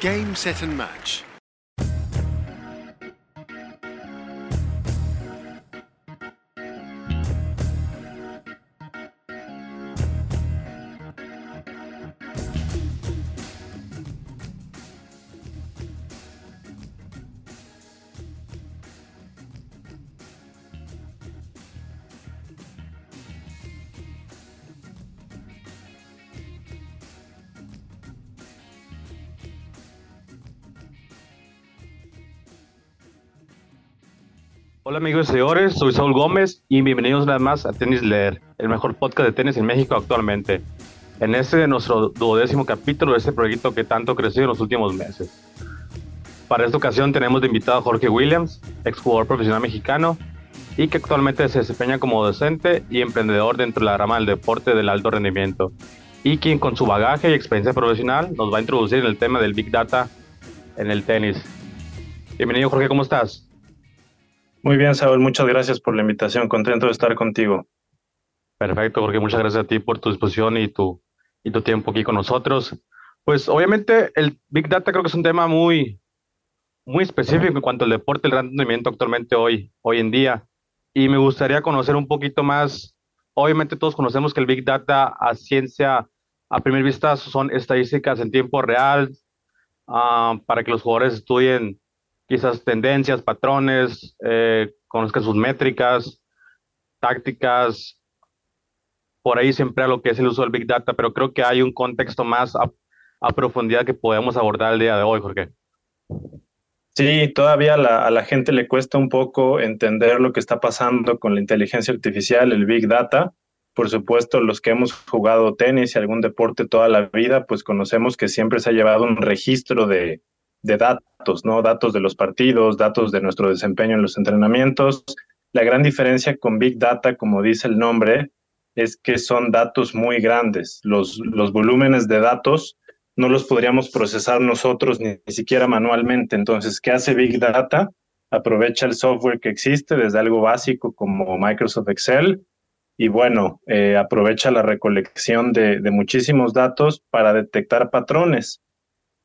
Game, set and match. Amigos y señores, soy Saúl Gómez y bienvenidos una vez más a Tenis Leer, el mejor podcast de tenis en México actualmente. En este nuestro duodécimo capítulo de este proyecto que tanto creció en los últimos meses. Para esta ocasión tenemos de invitado a Jorge Williams, exjugador profesional mexicano y que actualmente se desempeña como docente y emprendedor dentro de la rama del deporte del alto rendimiento y quien con su bagaje y experiencia profesional nos va a introducir en el tema del Big Data en el tenis. Bienvenido Jorge, ¿cómo estás? Muy bien, Saúl, muchas gracias por la invitación. Contento de estar contigo. Perfecto, Jorge, muchas gracias a ti por tu disposición y tu, y tu tiempo aquí con nosotros. Pues obviamente el Big Data creo que es un tema muy, muy específico en cuanto al deporte, el rendimiento actualmente hoy, hoy en día. Y me gustaría conocer un poquito más. Obviamente todos conocemos que el Big Data a ciencia, a primera vista, son estadísticas en tiempo real uh, para que los jugadores estudien quizás tendencias, patrones, eh, conozcan sus métricas, tácticas, por ahí siempre a lo que es el uso del Big Data, pero creo que hay un contexto más a, a profundidad que podemos abordar el día de hoy, Jorge. Sí, todavía la, a la gente le cuesta un poco entender lo que está pasando con la inteligencia artificial, el Big Data. Por supuesto, los que hemos jugado tenis y algún deporte toda la vida, pues conocemos que siempre se ha llevado un registro de, de datos, ¿no? Datos de los partidos, datos de nuestro desempeño en los entrenamientos. La gran diferencia con Big Data, como dice el nombre, es que son datos muy grandes. Los, los volúmenes de datos no los podríamos procesar nosotros ni, ni siquiera manualmente. Entonces, ¿qué hace Big Data? Aprovecha el software que existe desde algo básico como Microsoft Excel y bueno, eh, aprovecha la recolección de, de muchísimos datos para detectar patrones.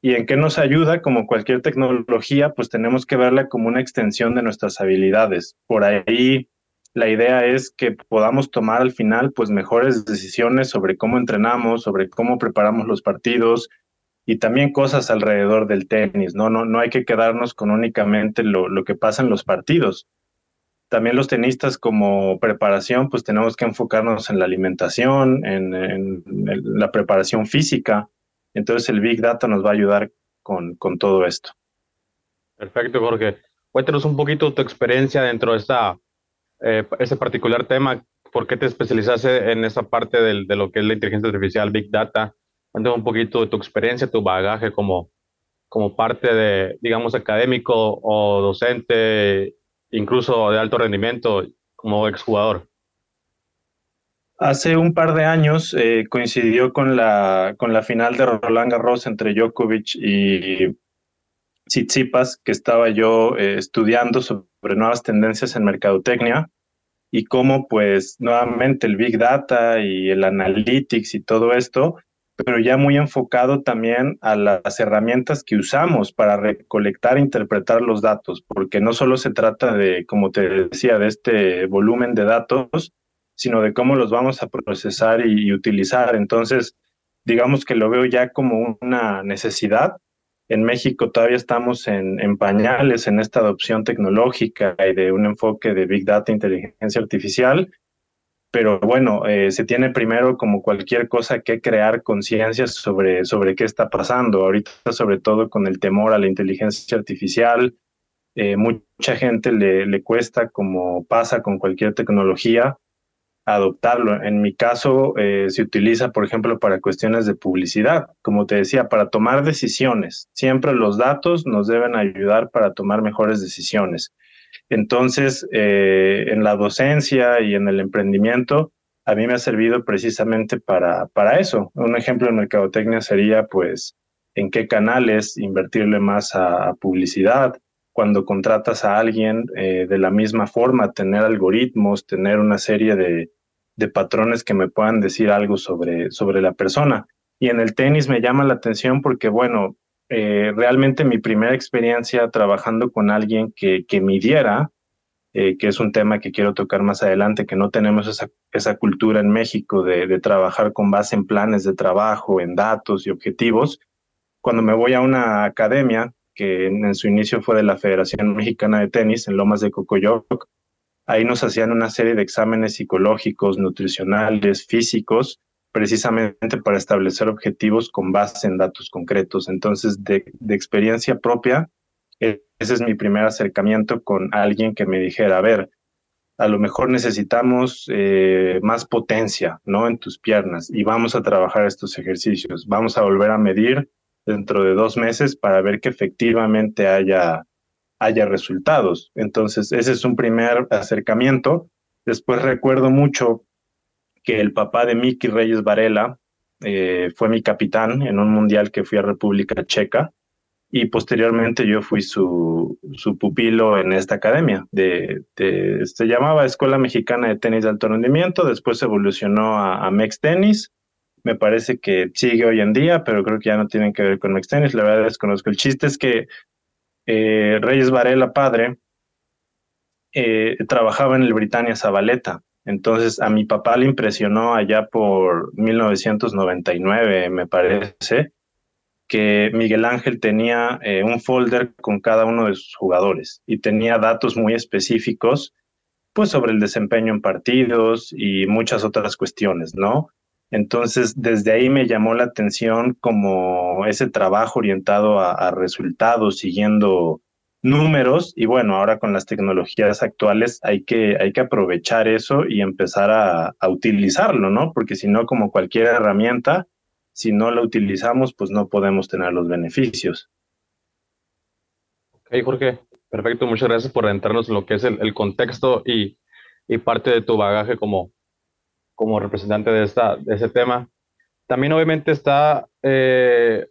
¿Y en qué nos ayuda? Como cualquier tecnología, pues tenemos que verla como una extensión de nuestras habilidades. Por ahí la idea es que podamos tomar al final pues mejores decisiones sobre cómo entrenamos, sobre cómo preparamos los partidos y también cosas alrededor del tenis, ¿no? No, no hay que quedarnos con únicamente lo, lo que pasa en los partidos. También los tenistas como preparación, pues tenemos que enfocarnos en la alimentación, en, en, en la preparación física, entonces el Big Data nos va a ayudar con, con todo esto. Perfecto, Jorge. Cuéntanos un poquito tu experiencia dentro de esta, eh, ese particular tema. ¿Por qué te especializaste en esa parte del, de lo que es la inteligencia artificial, Big Data? Cuéntanos un poquito de tu experiencia, tu bagaje como, como parte de, digamos, académico o docente, incluso de alto rendimiento como exjugador. Hace un par de años eh, coincidió con la, con la final de Roland Garros entre Djokovic y Tsitsipas, que estaba yo eh, estudiando sobre nuevas tendencias en mercadotecnia y cómo pues nuevamente el Big Data y el Analytics y todo esto, pero ya muy enfocado también a las herramientas que usamos para recolectar e interpretar los datos, porque no solo se trata de, como te decía, de este volumen de datos, sino de cómo los vamos a procesar y, utilizar. Entonces, digamos que lo veo ya como una necesidad. En México todavía estamos en, en pañales en esta adopción tecnológica y de un enfoque de Big Data, inteligencia artificial, pero bueno, eh, se tiene primero como cualquier cosa que crear conciencia sobre, sobre qué está pasando. Ahorita sobre todo con el temor a la inteligencia artificial, eh, mucha gente le, le cuesta, como pasa con cualquier tecnología, adoptarlo. En mi caso, eh, se utiliza, por ejemplo, para cuestiones de publicidad. Como te decía, para tomar decisiones. Siempre los datos nos deben ayudar para tomar mejores decisiones. Entonces, eh, en la docencia y en el emprendimiento, a mí me ha servido precisamente para, para eso. Un ejemplo en mercadotecnia sería, pues, en qué canales invertirle más a, a publicidad, cuando contratas a alguien eh, de la misma forma, tener algoritmos, tener una serie de, de, patrones que me puedan decir algo sobre, sobre la persona. Y en el tenis me llama la atención porque, bueno, eh, realmente mi primera experiencia trabajando con alguien que, que midiera, eh, que es un tema que quiero tocar más adelante, que no tenemos esa, esa cultura en México de, de, trabajar con base en planes de trabajo, en datos y objetivos. Cuando me voy a una academia, que en, su inicio fue de la Federación Mexicana de Tenis, en Lomas de Cocoyoc, ahí nos hacían una serie de exámenes psicológicos, nutricionales, físicos, precisamente para establecer objetivos con base en datos concretos. Entonces, de, experiencia propia, ese es mi primer acercamiento con alguien que me dijera, a ver, a lo mejor necesitamos eh, más potencia, ¿no? En tus piernas y vamos a trabajar estos ejercicios. Vamos a volver a medir dentro de dos meses para ver que efectivamente haya, haya resultados. Entonces, ese es un primer acercamiento. Después recuerdo mucho que el papá de Miki Reyes Varela eh, fue mi capitán en un mundial que fui a República Checa y posteriormente yo fui su, su pupilo en esta academia. De, se llamaba Escuela Mexicana de Tenis de Alto Rendimiento, después evolucionó a, a Mex Tenis. Me parece que sigue hoy en día, pero creo que ya no tienen que ver con Mex Tenis. La verdad desconozco. El chiste es que eh, Reyes Varela, padre, eh, trabajaba en el Britannia Zabaleta entonces a mi papá le impresionó allá por 1999, me parece, que Miguel Ángel tenía eh, un folder con cada uno de sus jugadores y tenía datos muy específicos, pues sobre el desempeño en partidos y muchas otras cuestiones, ¿no? Entonces, desde ahí me llamó la atención como ese trabajo orientado a, resultados, siguiendo números y bueno, ahora con las tecnologías actuales hay que, hay que aprovechar eso y empezar a, utilizarlo, ¿no? Porque si no, como cualquier herramienta, si no la utilizamos, pues no podemos tener los beneficios. Ok, Jorge, perfecto, muchas gracias por entrarnos en lo que es el, el contexto y, y, parte de tu bagaje como, como representante de, esta, de ese tema. También obviamente está, eh,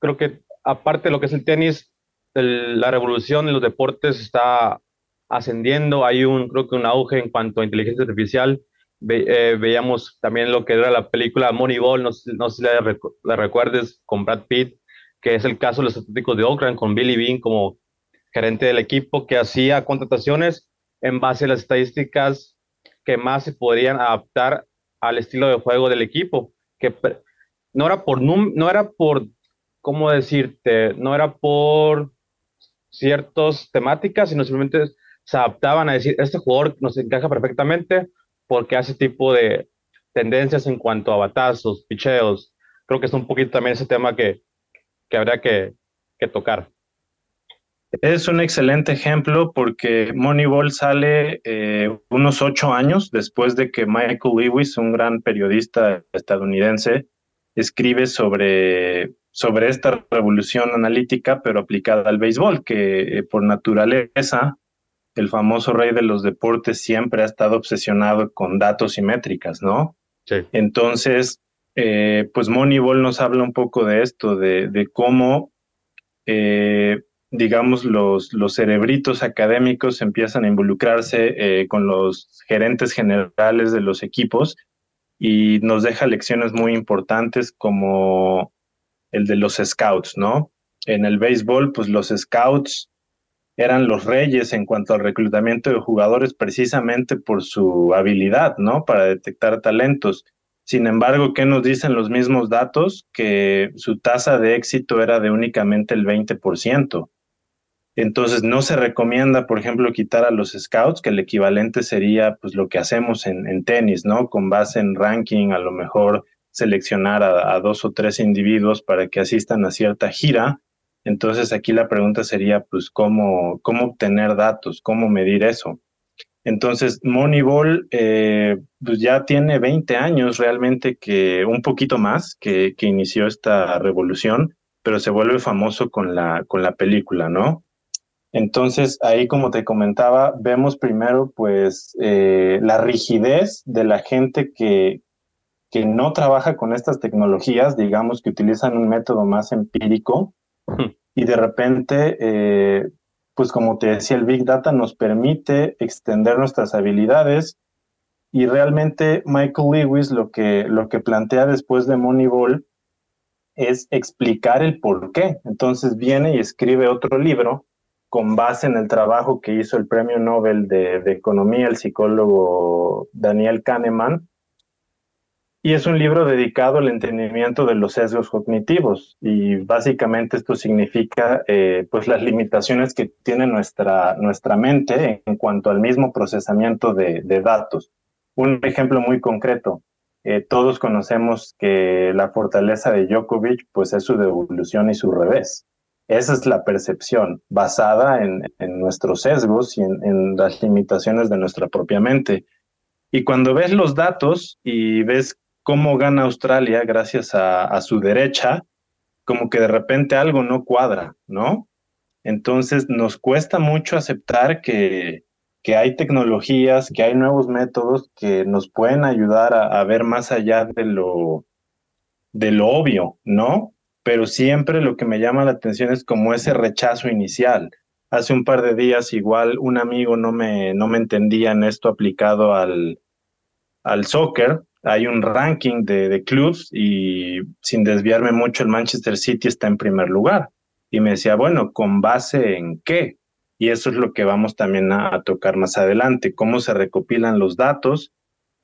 creo que aparte de lo que es el tenis, la revolución en los deportes está ascendiendo, hay un, creo que un auge en cuanto a inteligencia artificial. Ve, eh, veíamos también lo que era la película Moneyball, no, no sé si la, la, recuerdes, con Brad Pitt, que es el caso de los Atléticos de Oakland, con Billy Bean como gerente del equipo, que hacía contrataciones en base a las estadísticas más se podrían adaptar al estilo de juego del equipo, que no era por, no era por, ¿cómo decirte? No era por ciertas temáticas, sino simplemente se adaptaban a decir, este jugador nos encaja perfectamente porque hace tipo de tendencias en cuanto a batazos, picheos. Creo que es un poquito también ese tema que, que habría que, que tocar. Es un excelente ejemplo porque Moneyball sale eh, unos ocho años después de que Michael Lewis, un gran periodista estadounidense, escribe sobre sobre esta revolución analítica, pero aplicada al béisbol, que eh, por naturaleza el famoso rey de los deportes siempre ha estado obsesionado con datos y métricas, ¿no? Sí. Entonces, eh, pues Moneyball nos habla un poco de esto, de, de cómo, eh, digamos, los, los cerebritos académicos empiezan a involucrarse eh, con los gerentes generales de los equipos y nos deja lecciones muy importantes como el de los scouts, ¿no? En el béisbol, pues los scouts eran los reyes en cuanto al reclutamiento de jugadores precisamente por su habilidad, ¿no? Para detectar talentos. Sin embargo, ¿qué nos dicen los mismos datos? Que su tasa de éxito era de únicamente el 20%. Entonces, no se recomienda, por ejemplo, quitar a los scouts, que el equivalente sería pues lo que hacemos en, en tenis, ¿no? Con base en ranking, a lo mejor seleccionar a, a, dos o tres individuos para que asistan a cierta gira. Entonces aquí la pregunta sería, pues, ¿cómo, cómo obtener datos? ¿Cómo medir eso? Entonces, Moneyball eh, pues ya tiene 20 años realmente que, un poquito más, que, que inició esta revolución, pero se vuelve famoso con la, con la película, ¿no? Entonces, ahí, como te comentaba, vemos primero, pues, eh, la rigidez de la gente que, que no trabaja con estas tecnologías, digamos que utilizan un método más empírico. Y de repente, eh, pues como te decía, el Big Data nos permite extender nuestras habilidades. Y realmente Michael Lewis lo que, lo que plantea después de Moneyball es explicar el por qué. Entonces viene y escribe otro libro con base en el trabajo que hizo el premio Nobel de, Economía, el psicólogo Daniel Kahneman. Y es un libro dedicado al entendimiento de los sesgos cognitivos. Y básicamente esto significa eh, pues las limitaciones que tiene nuestra, nuestra mente en cuanto al mismo procesamiento de, datos. Un ejemplo muy concreto, eh, todos conocemos que la fortaleza de Djokovic pues es su devolución y su revés. Esa es la percepción basada en, nuestros sesgos y en, las limitaciones de nuestra propia mente. Y cuando ves los datos y ves cómo gana Australia gracias a su derecha, como que de repente algo no cuadra, ¿no? Entonces nos cuesta mucho aceptar que, que hay tecnologías, que hay nuevos métodos que nos pueden ayudar a, ver más allá de lo, de lo obvio, ¿no? Pero siempre lo que me llama la atención es como ese rechazo inicial. Hace un par de días igual un amigo no me, no me entendía en esto aplicado al, al soccer. Hay un ranking de, de clubs y sin desviarme mucho el Manchester City está en primer lugar. Y me decía, bueno, ¿con base en qué? y eso es lo que vamos también a, tocar más adelante, cómo se recopilan los datos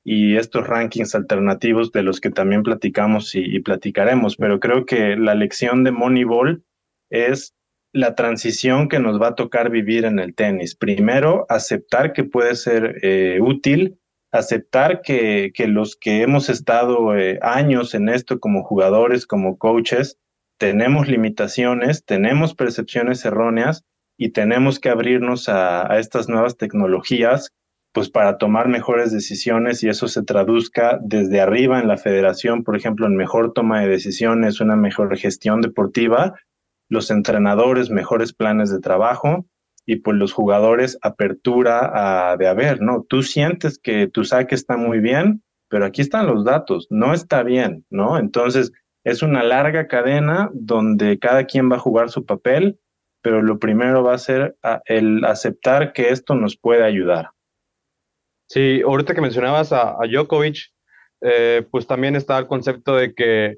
y estos rankings alternativos de los que también platicamos y, platicaremos, pero creo que la lección de Moneyball es la transición que nos va a tocar vivir en el tenis. Primero, aceptar que puede ser eh, útil, aceptar que, que, los que hemos estado eh, años en esto como jugadores, como coaches, tenemos limitaciones, tenemos percepciones erróneas y tenemos que abrirnos a, estas nuevas tecnologías pues para tomar mejores decisiones y eso se traduzca desde arriba en la federación, por ejemplo, en mejor toma de decisiones, una mejor gestión deportiva, los entrenadores, mejores planes de trabajo y pues los jugadores apertura de haber, ¿no? Tú sientes que tu saque está muy bien, pero aquí están los datos, no está bien, ¿no? Entonces, es una larga cadena donde cada quien va a jugar su papel pero lo primero va a ser el aceptar que esto nos puede ayudar. Sí, ahorita que mencionabas a, Djokovic, eh, pues también está el concepto de que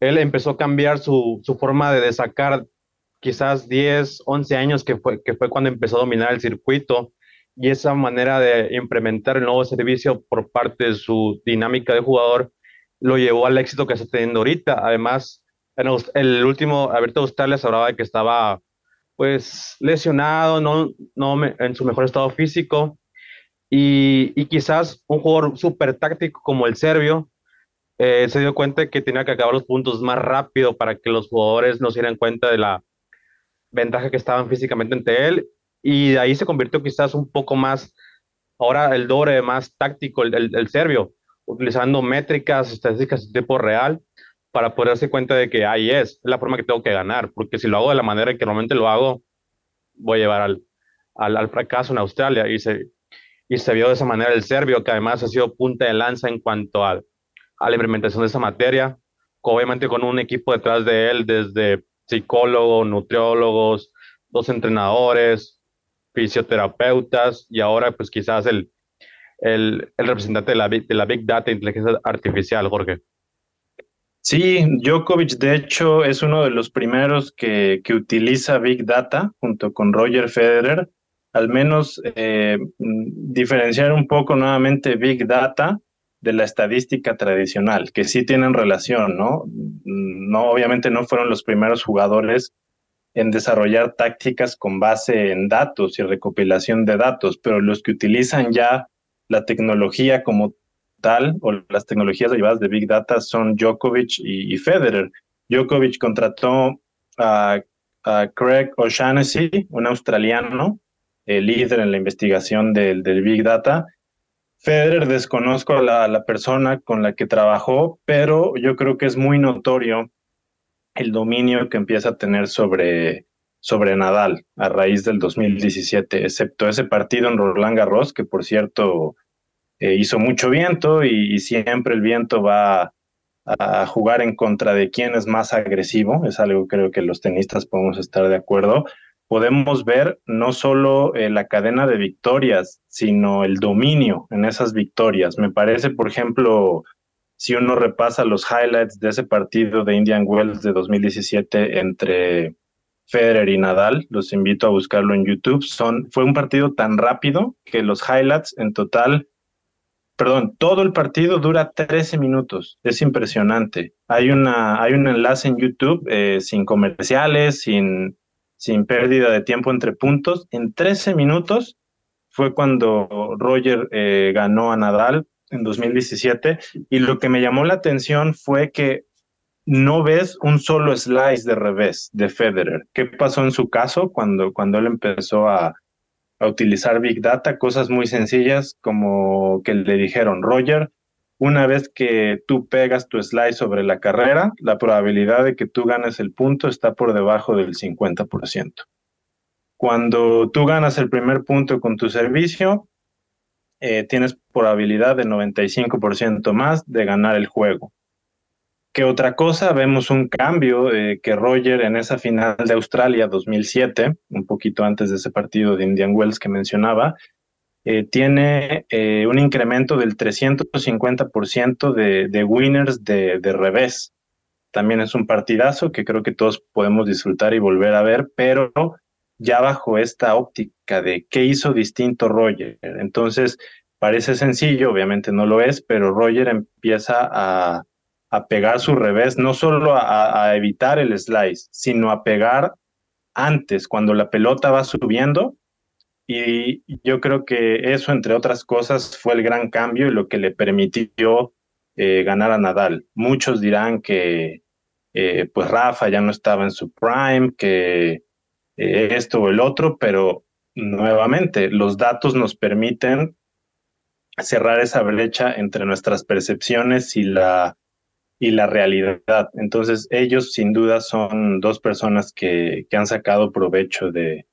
él empezó a cambiar su, su forma de sacar quizás 10, 11 años que fue, que fue cuando empezó a dominar el circuito y esa manera de implementar el nuevo servicio por parte de su dinámica de jugador lo llevó al éxito que está teniendo ahorita. Además, en el último Abierto de Australia se hablaba de que estaba pues lesionado, no, no en su mejor estado físico. Y, quizás un jugador súper táctico como el serbio eh, se dio cuenta que tenía que acabar los puntos más rápido para que los jugadores no se dieran cuenta de la ventaja que estaban físicamente ante él. Y de ahí se convirtió quizás un poco más, ahora el doble más táctico el, el, serbio, utilizando métricas, estadísticas de tipo real para poder darse cuenta de que ahí es, la forma que tengo que ganar, porque si lo hago de la manera en que normalmente lo hago, voy a llevar al, al, fracaso en Australia. Y se, y se vio de esa manera el serbio, que además ha sido punta de lanza en cuanto a, a la implementación de esa materia, obviamente con un equipo detrás de él, desde psicólogos, nutriólogos, dos entrenadores, fisioterapeutas y ahora pues quizás el, el, el representante de la, de la Big Data, inteligencia artificial, Jorge. Sí, Djokovic de hecho es uno de los primeros que, que utiliza Big Data junto con Roger Federer, al menos eh, diferenciar un poco nuevamente Big Data de la estadística tradicional, que sí tienen relación, ¿no? No, obviamente no fueron los primeros jugadores en desarrollar tácticas con base en datos y recopilación de datos, pero los que utilizan ya la tecnología como tal o las tecnologías derivadas de Big Data son Djokovic y, Federer. Djokovic contrató a, Craig O'Shaughnessy, un australiano, líder en la investigación del, Big Data. Federer desconozco a la, persona con la que trabajó, pero yo creo que es muy notorio el dominio que empieza a tener sobre, sobre Nadal a raíz del 2017, excepto ese partido en Roland Garros, que por cierto eh, hizo mucho viento y, siempre el viento va a, jugar en contra de quien es más agresivo, es algo creo que los tenistas podemos estar de acuerdo. Podemos ver no solo eh, la cadena de victorias, sino el dominio en esas victorias. Me parece, por ejemplo, si uno repasa los highlights de ese partido de Indian Wells de 2017 entre Federer y Nadal, los invito a buscarlo en YouTube. Son, fue un partido tan rápido que los highlights en total, perdón, todo el partido dura 13 minutos. Es impresionante. Hay, una, hay un enlace en YouTube eh, sin comerciales, sin, sin pérdida de tiempo entre puntos. En 13 minutos fue cuando Roger eh, ganó a Nadal en 2017 y lo que me llamó la atención fue que no ves un solo slice de revés de Federer. ¿Qué pasó en su caso cuando, cuando él empezó a, a utilizar Big Data? Cosas muy sencillas como que le dijeron, Roger, una vez que tú pegas tu slice sobre la carrera, la probabilidad de que tú ganes el punto está por debajo del 50%. Cuando tú ganas el primer punto con tu servicio, eh, tienes probabilidad de 95% más de ganar el juego. ¿Qué otra cosa? Vemos un cambio eh, que Roger en esa final de Australia 2007, un poquito antes de ese partido de Indian Wells que mencionaba, eh, tiene un incremento del 350% de, de winners de revés. También es un partidazo que creo que todos podemos disfrutar y volver a ver, pero ya bajo esta óptica de qué hizo distinto Roger. Entonces, parece sencillo, obviamente no lo es, pero Roger empieza a, pegar su revés, no solo a, evitar el slice, sino a pegar antes, cuando la pelota va subiendo. Y yo creo que eso, entre otras cosas, fue el gran cambio y lo que le permitió eh, ganar a Nadal. Muchos dirán que eh, pues Rafa ya no estaba en su prime, que eh, esto o el otro, pero nuevamente los datos nos permiten cerrar esa brecha entre nuestras percepciones y la, y la realidad. Entonces, ellos sin duda son dos personas que, que han sacado provecho de,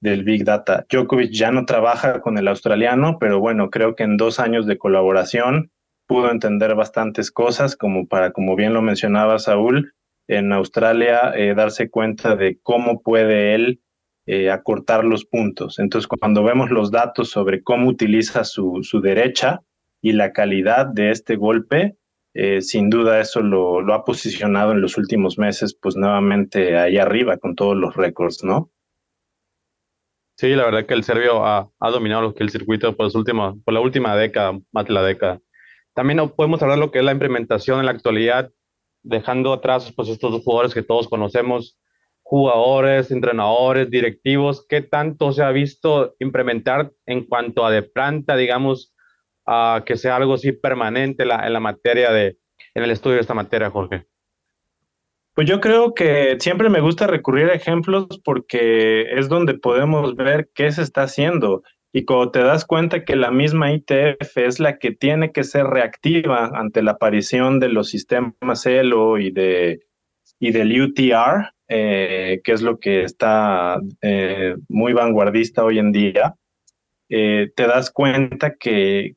del Big Data. Djokovic ya no trabaja con el australiano, pero bueno, creo que en dos años de colaboración pudo entender bastantes cosas, como para, como bien lo mencionaba Saúl, en Australia eh, darse cuenta de cómo puede él eh, acortar los puntos. Entonces, cuando vemos los datos sobre cómo utiliza su, su derecha y la calidad de este golpe, eh, sin duda eso lo, lo, ha posicionado en los últimos meses, pues nuevamente ahí arriba con todos los récords, ¿no? Sí, la verdad que el serbio ha, ha dominado el circuito por, por la última década, más de la década. También podemos hablar de lo que es la implementación en la actualidad dejando atrás pues estos dos jugadores que todos conocemos, jugadores, entrenadores, directivos, ¿qué tanto se ha visto implementar en cuanto a de planta, digamos, a que sea algo así permanente en la materia de, en el estudio de esta materia, Jorge? Pues yo creo que siempre me gusta recurrir a ejemplos porque es donde podemos ver qué se está haciendo. Y cuando te das cuenta que la misma ITF es la que tiene que ser reactiva ante la aparición de los sistemas ELO y, de, y del UTR, eh, que es lo que está eh, muy vanguardista hoy en día, eh, te das cuenta que,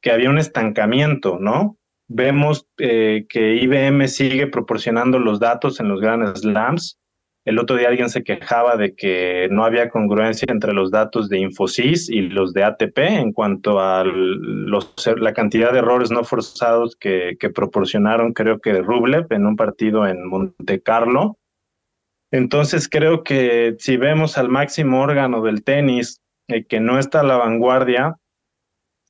que había un estancamiento, ¿no? Vemos que IBM sigue proporcionando los datos en los grandes slams, el otro día alguien se quejaba de que no había congruencia entre los datos de Infosys y los de ATP en cuanto a la cantidad de errores no forzados que, proporcionaron, creo que Rublev en un partido en Monte Carlo. Entonces creo que si vemos al máximo órgano del tenis eh, que no está a la vanguardia,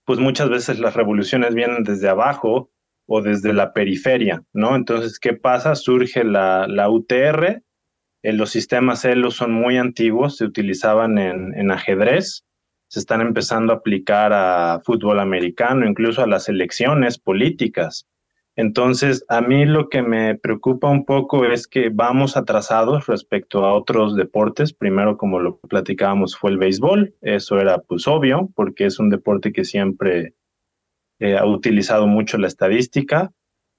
pues muchas veces las revoluciones vienen desde abajo o desde la periferia, ¿no? Entonces, ¿qué pasa? Surge la, la UTR, eh, los sistemas ELO son muy antiguos, se utilizaban en, ajedrez, se están empezando a aplicar a fútbol americano, incluso a las elecciones políticas. Entonces, a mí lo que me preocupa un poco es que vamos atrasados respecto a otros deportes. Primero, como lo platicábamos, fue el béisbol. Eso era pues obvio, porque es un deporte que siempre eh, ha utilizado mucho la estadística.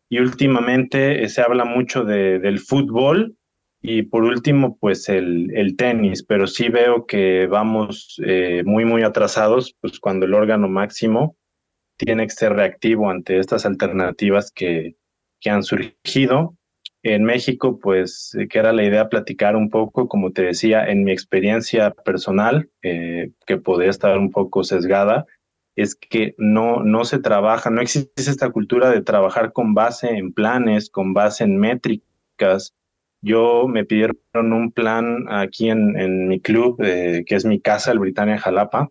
Y últimamente eh, se habla mucho del fútbol, y por último, pues el, tenis, pero sí veo que vamos eh, muy, muy atrasados, pues cuando el órgano máximo tiene que ser reactivo ante estas alternativas que, que han surgido. En México, pues, que era la idea platicar un poco, como te decía, en mi experiencia personal, que podría estar un poco sesgada, es que no, no se trabaja, no existe esta cultura de trabajar con base en planes, con base en métricas. Yo me pidieron un plan aquí en, en mi club, eh, que es mi casa, el Britannia Jalapa,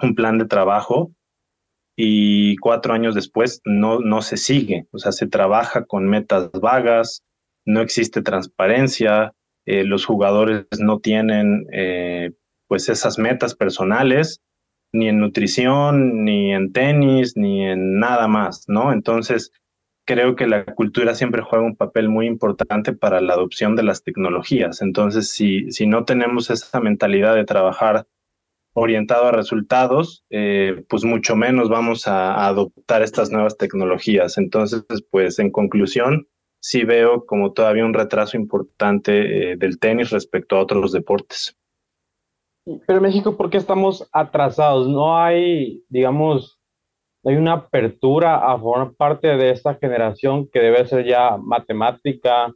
un plan de trabajo y cuatro años después no, no se sigue, o sea, se trabaja con metas vagas, no existe transparencia, eh, los jugadores no tienen eh, pues esas metas personales, ni en nutrición, ni en tenis, ni en nada más, ¿no? Entonces, creo que la cultura siempre juega un papel muy importante para la adopción de las tecnologías. Entonces, si, si no tenemos esa mentalidad de trabajar orientado a resultados, eh, pues mucho menos vamos a, adoptar estas nuevas tecnologías. Entonces, pues en conclusión, sí veo como todavía un retraso importante eh, del tenis respecto a otros deportes. Pero México, ¿por qué estamos atrasados? No hay, digamos, hay una apertura a formar parte de esta generación que debe ser ya matemática,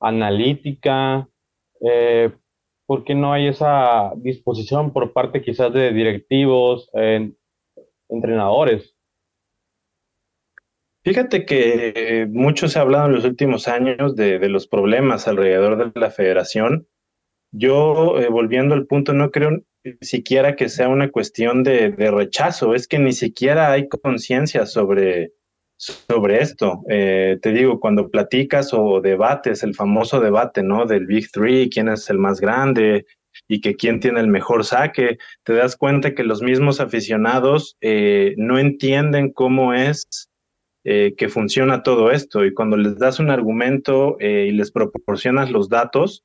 analítica, eh, ¿por qué no hay esa disposición por parte quizás de directivos, entrenadores? Fíjate que mucho se ha hablado en los últimos años de, los problemas alrededor de la federación. Yo, eh, volviendo al punto, no creo siquiera que sea una cuestión de rechazo, es que ni siquiera hay conciencia sobre, sobre esto. Eh, te digo, cuando platicas o debates, el famoso debate, ¿no? Del Big Three, quién es el más grande y que quién tiene el mejor saque, te das cuenta que los mismos aficionados eh, no entienden cómo es eh, que funciona todo esto y cuando les das un argumento y les proporcionas los datos,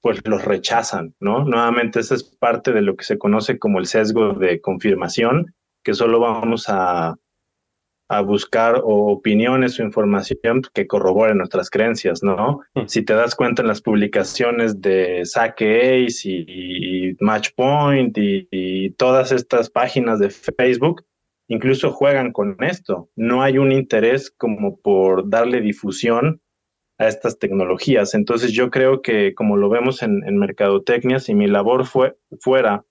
pues los rechazan, ¿no? Nuevamente, esa es parte de lo que se conoce como el sesgo de confirmación, que solo vamos a, a buscar opiniones o información que corroboren nuestras creencias, ¿no? Hmm. Si te das cuenta en las publicaciones de Saque Ace y, Matchpoint y, y, todas estas páginas de Facebook, incluso juegan con esto. No hay un interés como por darle difusión a estas tecnologías. Entonces yo creo que como lo vemos en, en Mercadotecnia, si mi labor fue, fuera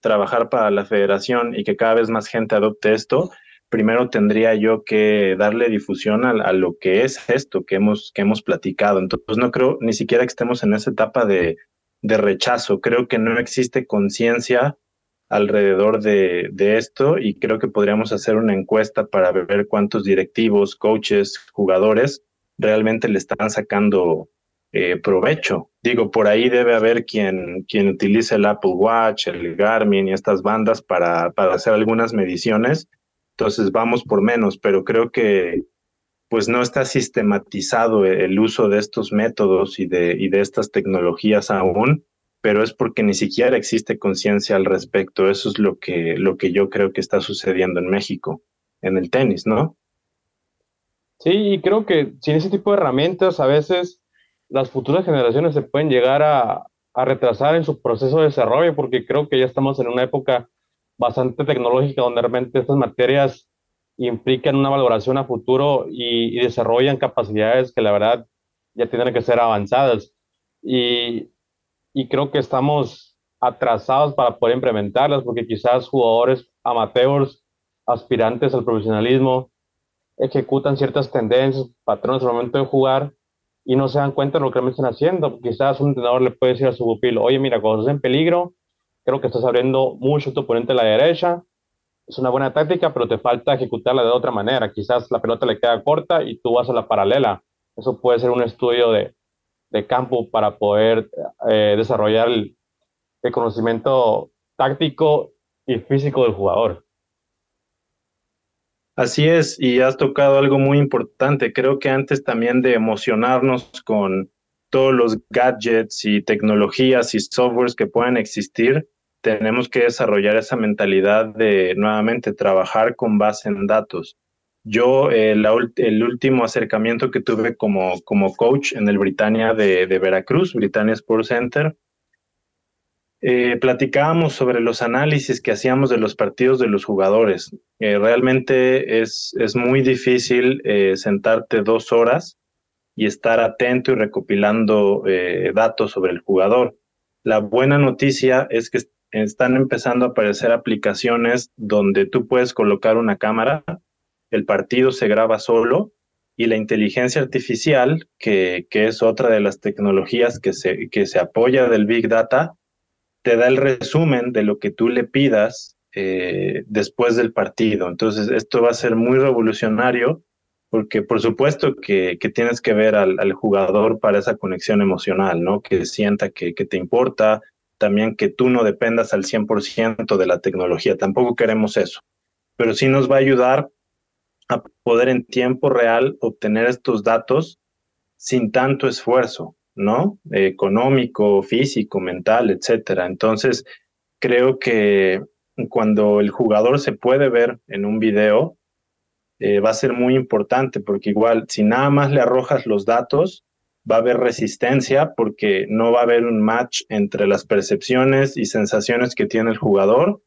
trabajar para la federación y que cada vez más gente adopte esto, primero tendría yo que darle difusión a, lo que es esto que hemos, que hemos platicado. Entonces, no creo ni siquiera que estemos en esa etapa de, rechazo. Creo que no existe conciencia alrededor de, esto y creo que podríamos hacer una encuesta para ver cuántos directivos, coaches, jugadores realmente le están sacando eh, provecho. Digo, por ahí debe haber quien, quien utilice el Apple Watch, el Garmin y estas bandas para, para hacer algunas mediciones entonces vamos por menos, pero creo que pues no está sistematizado el uso de estos métodos y de, y de estas tecnologías aún, pero es porque ni siquiera existe conciencia al respecto. Eso es lo que, lo que yo creo que está sucediendo en México, en el tenis, ¿no? Sí, y creo que sin ese tipo de herramientas a veces las futuras generaciones se pueden llegar a, a retrasar en su proceso de desarrollo, porque creo que ya estamos en una época bastante tecnológica, donde realmente estas materias implican una valoración a futuro y, desarrollan capacidades que la verdad ya tienen que ser avanzadas. Y, y creo que estamos atrasados para poder implementarlas, porque quizás jugadores amateurs, aspirantes al profesionalismo, ejecutan ciertas tendencias, patrones al momento de jugar y no se dan cuenta de lo que realmente están haciendo. Quizás un entrenador le puede decir a su pupilo, oye, mira, cuando estás en peligro, Creo que estás abriendo mucho tu oponente a la derecha. Es una buena táctica, pero te falta ejecutarla de otra manera. Quizás la pelota le queda corta y tú vas a la paralela. Eso puede ser un estudio de, de campo para poder eh, desarrollar el, el conocimiento táctico y físico del jugador. Así es, y has tocado algo muy importante. Creo que antes también de emocionarnos con todos los gadgets y tecnologías y softwares que puedan existir, tenemos que desarrollar esa mentalidad de nuevamente trabajar con base en datos. Yo, eh, el último acercamiento que tuve como, como coach en el Britannia de, Veracruz, Britannia Sports Center, eh, platicábamos sobre los análisis que hacíamos de los partidos de los jugadores. Eh, realmente es, es muy difícil sentarte dos horas y estar atento y recopilando datos sobre el jugador. La buena noticia es que están empezando a aparecer aplicaciones donde tú puedes colocar una cámara, el partido se graba solo y la inteligencia artificial, que, que es otra de las tecnologías que se, que se apoya del Big Data, te da el resumen de lo que tú le pidas eh, después del partido. Entonces, esto va a ser muy revolucionario porque por supuesto que, tienes que ver al, al, jugador para esa conexión emocional, ¿no? Que sienta que, que te importa, también que tú no dependas al 100% de la tecnología. Tampoco queremos eso, pero sí nos va a ayudar a poder en tiempo real obtener estos datos sin tanto esfuerzo, ¿no? económico, físico, mental, etcétera. Entonces, creo que cuando el jugador se puede ver en un video, eh, va a ser muy importante porque igual si nada más le arrojas los datos, va a haber resistencia porque no va a haber un match entre las percepciones y sensaciones que tiene el jugador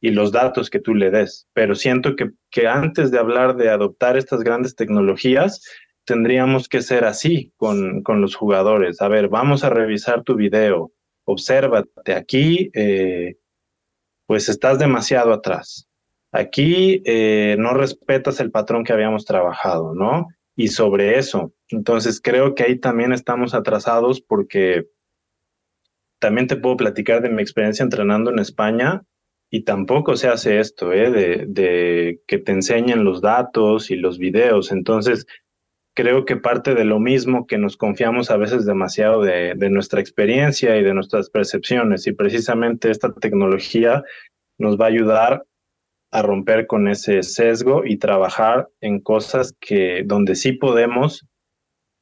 y los datos que tú le des. Pero siento que, que antes de hablar de adoptar estas grandes tecnologías, tendríamos que ser así con, con los jugadores. A ver, vamos a revisar tu video, obsérvate aquí, eh, pues estás demasiado atrás. Aquí eh, no respetas el patrón que habíamos trabajado, ¿no? Y sobre eso, entonces creo que ahí también estamos atrasados porque también te puedo platicar de mi experiencia entrenando en España y tampoco se hace esto, ¿eh? de, de que te enseñen los datos y los videos. Entonces, creo que parte de lo mismo que nos confiamos a veces demasiado de, nuestra experiencia y de nuestras percepciones. Y precisamente esta tecnología nos va a ayudar a romper con ese sesgo y trabajar en cosas que donde sí podemos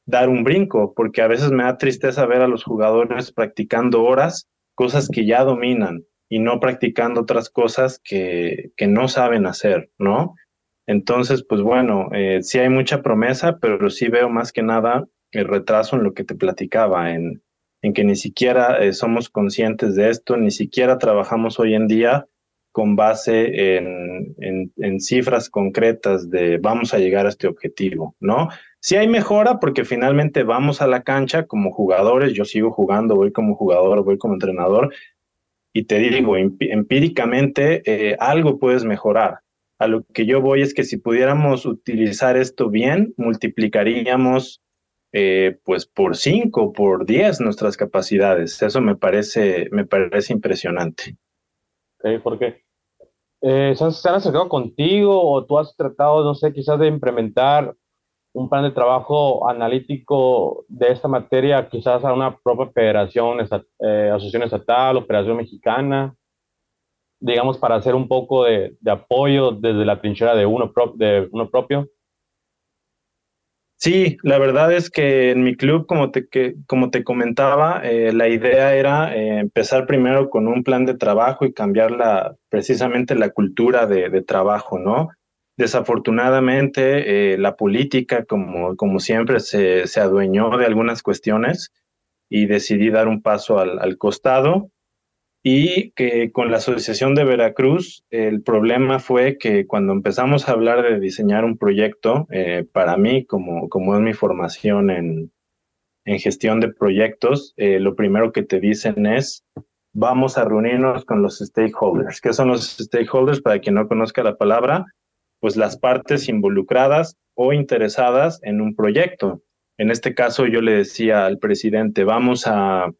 dar un brinco, porque a veces me da tristeza ver a los jugadores practicando horas, cosas que ya dominan y no practicando otras cosas que no saben hacer, ¿no? Entonces, pues bueno, eh, sí hay mucha promesa, pero sí veo más que nada el retraso en lo que te platicaba, en, en que ni siquiera eh, somos conscientes de esto, ni siquiera trabajamos hoy en día con base en, en, cifras concretas de vamos a llegar a este objetivo, ¿no? Sí hay mejora porque finalmente vamos a la cancha como jugadores, yo sigo jugando, voy como jugador, voy como entrenador, y te digo, empíricamente eh, algo puedes mejorar. A lo que yo voy es que si pudiéramos utilizar esto bien, multiplicaríamos eh, pues por cinco, por diez nuestras capacidades. Eso me parece, me parece impresionante. ¿Por qué? Eh, ¿Se han acercado contigo o tú has tratado, no sé, quizás de implementar un plan de trabajo analítico de esta materia quizás a una propia federación, eh, asociación estatal, operación mexicana, digamos, para hacer un poco de, de apoyo desde la trinchera de uno, pro, de uno propio? Sí, la verdad es que en mi club, como te, que, como te comentaba, eh, la idea era eh, empezar primero con un plan de trabajo y cambiar la, precisamente la cultura de, de trabajo, ¿no? Desafortunadamente, eh, la política, como, como siempre, se, se, adueñó de algunas cuestiones y decidí dar un paso al, al, costado. Y que con la Asociación de Veracruz, el problema fue que cuando empezamos a hablar de diseñar un proyecto, eh, para mí, como, como es mi formación en, en gestión de proyectos, eh, lo primero que te dicen es, vamos a reunirnos con los stakeholders. ¿Qué son los stakeholders? Para quien no conozca la palabra, pues las partes involucradas o interesadas en un proyecto. En este caso yo le decía al presidente, vamos a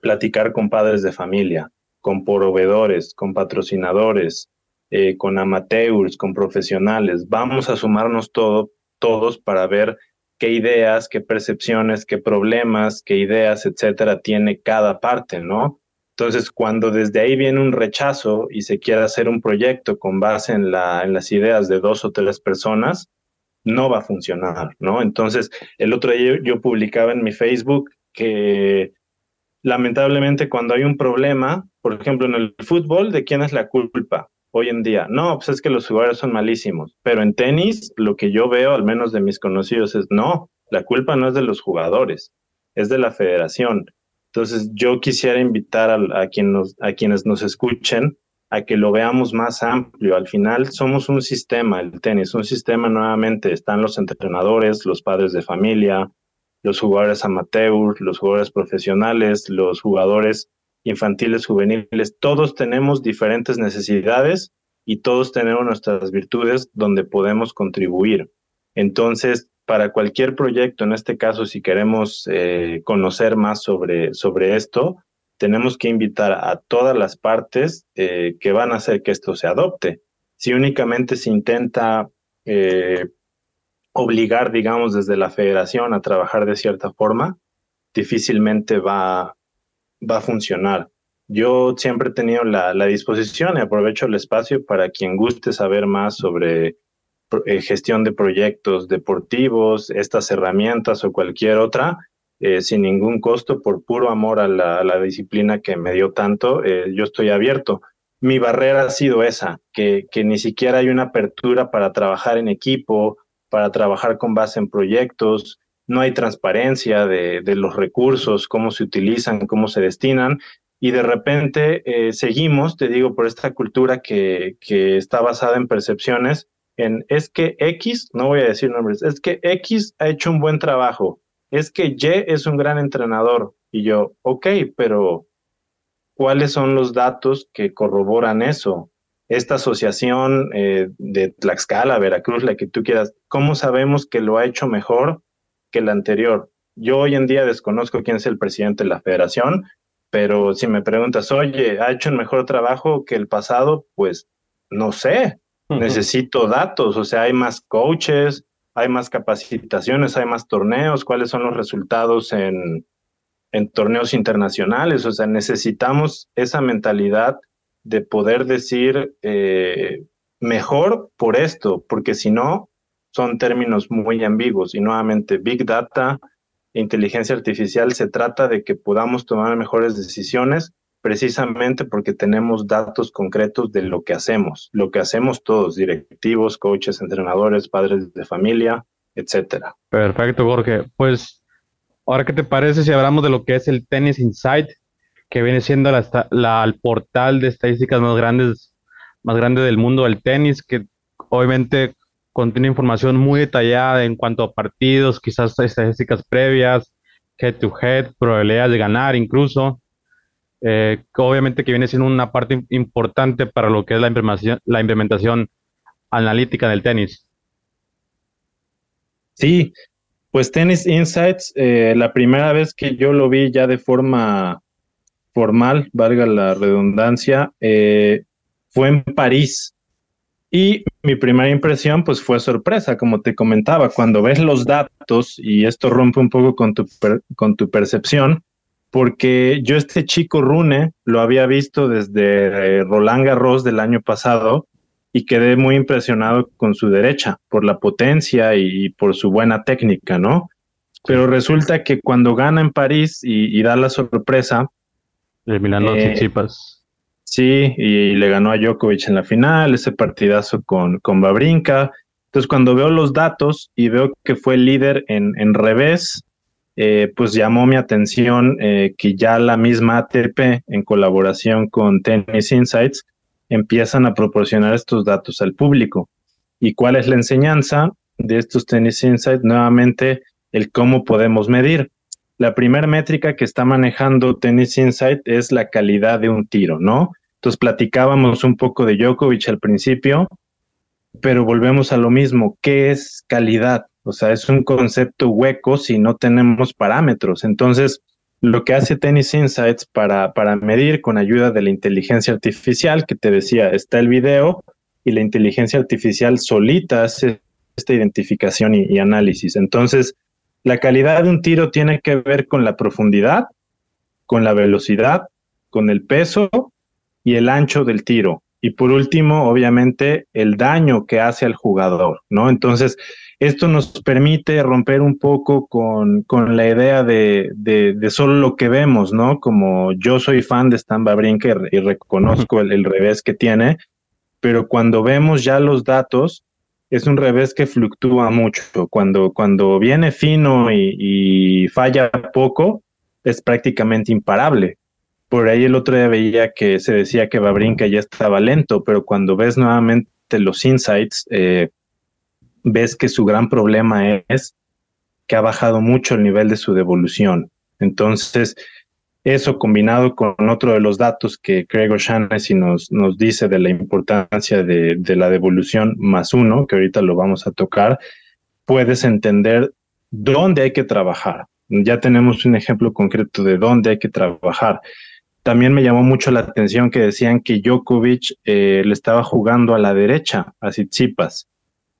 platicar con padres de familia, con proveedores, con patrocinadores, eh, con amateurs, con profesionales. Vamos a sumarnos todo, todos para ver qué ideas, qué percepciones, qué problemas, qué ideas, etcétera, tiene cada parte, ¿no? Entonces, cuando desde ahí viene un rechazo y se quiere hacer un proyecto con base en, la, en las ideas de dos o tres personas, no va a funcionar, ¿no? Entonces, el otro día yo, yo publicaba en mi Facebook que lamentablemente cuando hay un problema, por ejemplo, en el fútbol, ¿de quién es la culpa? Hoy en día, no, pues es que los jugadores son malísimos, pero en tenis lo que yo veo, al menos de mis conocidos, es no, la culpa no es de los jugadores, es de la federación. Entonces, yo quisiera invitar a, quien nos, a quienes nos escuchen a que lo veamos más amplio. Al final somos un sistema, el tenis, un sistema nuevamente. Están los entrenadores, los padres de familia, los jugadores amateurs, los jugadores profesionales, los jugadores infantiles, juveniles, todos tenemos diferentes necesidades y todos tenemos nuestras virtudes donde podemos contribuir. Entonces, para cualquier proyecto, en este caso, si queremos eh, conocer más sobre, sobre esto, tenemos que invitar a todas las partes eh, que van a hacer que esto se adopte. Si únicamente se intenta eh, obligar, digamos, desde la federación a trabajar de cierta forma, difícilmente va, va a funcionar. Yo siempre he tenido la, disposición y aprovecho el espacio para quien guste saber más sobre eh, gestión de proyectos deportivos, estas herramientas o cualquier otra, eh, sin ningún costo, por puro amor a la, disciplina que me dio tanto, eh, yo estoy abierto. Mi barrera ha sido esa, que, que ni siquiera hay una apertura para trabajar en equipo, para trabajar con base en proyectos, no hay transparencia de, los recursos, cómo se utilizan, cómo se destinan, y de repente eh, seguimos, te digo, por esta cultura que, está basada en percepciones, en es que X, no voy a decir nombres, es que X ha hecho un buen trabajo, es que Y es un gran entrenador, y yo, ok, pero ¿cuáles son los datos que corroboran eso? Esta asociación eh, de Tlaxcala, Veracruz, la que tú quieras, ¿cómo sabemos que lo ha hecho mejor que el anterior. Yo hoy en día desconozco quién es el presidente de la federación, pero si me preguntas, oye, ¿ha hecho un mejor trabajo que el pasado? Pues no sé, necesito datos, o sea, hay más coaches, hay más capacitaciones, hay más torneos, cuáles son los resultados en, en torneos internacionales, o sea, necesitamos esa mentalidad de poder decir eh, mejor por esto, porque si no, son términos muy ambiguos y nuevamente Big Data, inteligencia artificial, se trata de que podamos tomar mejores decisiones precisamente porque tenemos datos concretos de lo que hacemos, lo que hacemos todos, directivos, coaches, entrenadores, padres de familia, etcétera. Perfecto, Jorge. Pues, ahora, ¿qué te parece si hablamos de lo que es el Tennis Insight, que viene siendo la, el portal de estadísticas más grandes, más grande del mundo del tenis, que obviamente contiene información muy detallada en cuanto a partidos, quizás estadísticas previas, head to head, probabilidades de ganar incluso. Eh, obviamente que viene siendo una parte importante para lo que es la implementación, la implementación analítica del tenis. Sí, pues Tennis Insights, eh, la primera vez que yo lo vi ya de forma formal, valga la redundancia, eh, fue en París. Y mi primera impresión pues fue sorpresa, como te comentaba, cuando ves los datos y esto rompe un poco con tu, con tu percepción, porque yo este chico Rune lo había visto desde eh, Roland Garros del año pasado y quedé muy impresionado con su derecha, por la potencia y, por su buena técnica, ¿no? Pero resulta que cuando gana en París y, da la sorpresa... De Milano eh, Sí, y, le ganó a Djokovic en la final, ese partidazo con, con Babrinka. Entonces, cuando veo los datos y veo que fue líder en, en revés, eh, pues llamó mi atención eh, que ya la misma ATP, en colaboración con Tennis Insights, empiezan a proporcionar estos datos al público. ¿Y cuál es la enseñanza de estos Tennis Insights? Nuevamente, el cómo podemos medir. La primera métrica que está manejando Tennis Insight es la calidad de un tiro, ¿no? Entonces platicábamos un poco de Djokovic al principio, pero volvemos a lo mismo, ¿qué es calidad? O sea, es un concepto hueco si no tenemos parámetros. Entonces, lo que hace Tennis Insights para, para medir con ayuda de la inteligencia artificial, que te decía, está el video y la inteligencia artificial solita hace esta identificación y análisis. Entonces, la calidad de un tiro tiene que ver con la profundidad, con la velocidad, con el peso y el ancho del tiro. Y por último, obviamente, el daño que hace al jugador, ¿no? Entonces, esto nos permite romper un poco con, la idea de, de, solo lo que vemos, ¿no? Como yo soy fan de Stan Brinker y reconozco el, el revés que tiene, pero cuando vemos ya los datos, es un revés que fluctúa mucho. Cuando, cuando viene fino y, falla poco, es prácticamente imparable. Por ahí el otro día veía que se decía que Babrinka ya estaba lento, pero cuando ves nuevamente los insights, eh, ves que su gran problema es que ha bajado mucho el nivel de su devolución. Entonces, Eso combinado con otro de los datos que Craig O'Shaughnessy nos, nos dice de la importancia de, de la devolución más uno, que ahorita lo vamos a tocar, puedes entender dónde hay que trabajar. Ya tenemos un ejemplo concreto de dónde hay que trabajar. También me llamó mucho la atención que decían que Djokovic eh, le estaba jugando a la derecha, a Tsitsipas.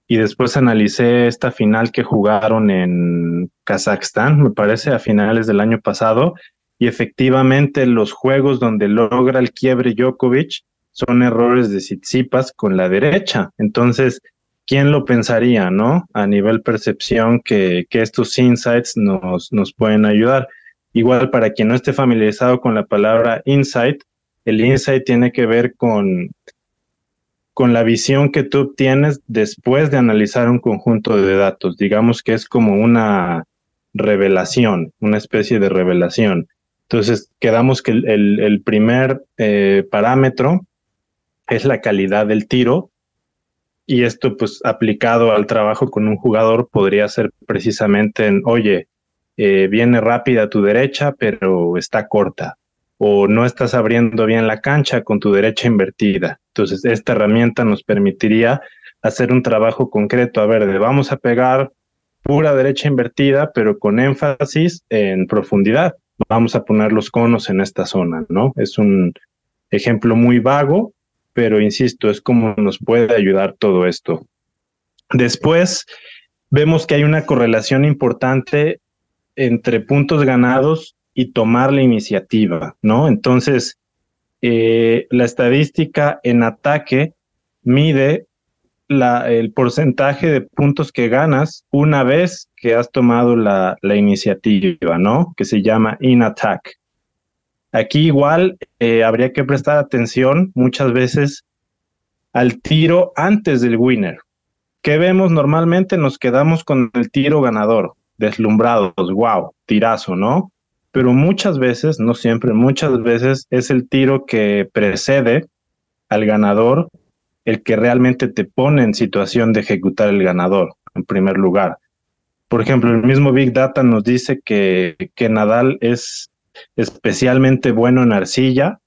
Y después analicé esta final que jugaron en Kazajstán, me parece, a finales del año pasado. Y efectivamente los juegos donde logra el quiebre Djokovic son errores de Tsitsipas con la derecha. Entonces, ¿quién lo pensaría, no? A nivel percepción que, estos insights nos, nos pueden ayudar. Igual para quien no esté familiarizado con la palabra insight, el insight tiene que ver con, con la visión que tú tienes después de analizar un conjunto de datos. Digamos que es como una revelación, una especie de revelación. Entonces, quedamos que el, primer eh, parámetro es la calidad del tiro y esto, pues, aplicado al trabajo con un jugador, podría ser precisamente en, oye, eh, viene rápida tu derecha, pero está corta, o no estás abriendo bien la cancha con tu derecha invertida. Entonces, esta herramienta nos permitiría hacer un trabajo concreto. A ver, vamos a pegar pura derecha invertida, pero con énfasis en profundidad. Vamos a poner los conos en esta zona, ¿no? Es un ejemplo muy vago, pero insisto, es como nos puede ayudar todo esto. Después, vemos que hay una correlación importante entre puntos ganados y tomar la iniciativa, ¿no? Entonces, eh, la estadística en ataque mide la, el porcentaje de puntos que ganas una vez que has tomado la, iniciativa, ¿no? Que se llama in attack. Aquí igual eh, habría que prestar atención muchas veces al tiro antes del winner. ¿Qué vemos normalmente? Nos quedamos con el tiro ganador, deslumbrados, wow, tirazo, ¿no? Pero muchas veces, no siempre, muchas veces es el tiro que precede al ganador el que realmente te pone en situación de ejecutar el ganador, en primer lugar. Por ejemplo, el mismo Big Data nos dice que, que Nadal es especialmente bueno en arcilla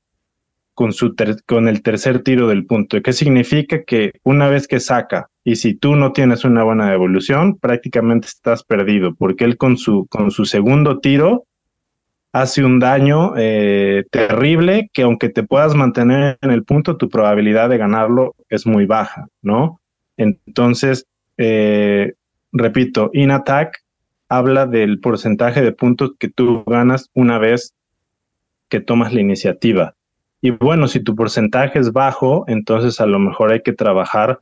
con, su con el tercer tiro del punto. ¿Qué significa? Que una vez que saca, y si tú no tienes una buena devolución, prácticamente estás perdido, porque él con su, con su segundo tiro hace un daño eh, terrible que aunque te puedas mantener en el punto, tu probabilidad de ganarlo es muy baja, ¿no? Entonces, eh, repito, in attack habla del porcentaje de puntos que tú ganas una vez que tomas la iniciativa. Y bueno, si tu porcentaje es bajo, entonces a lo mejor hay que trabajar